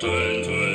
turn, turn.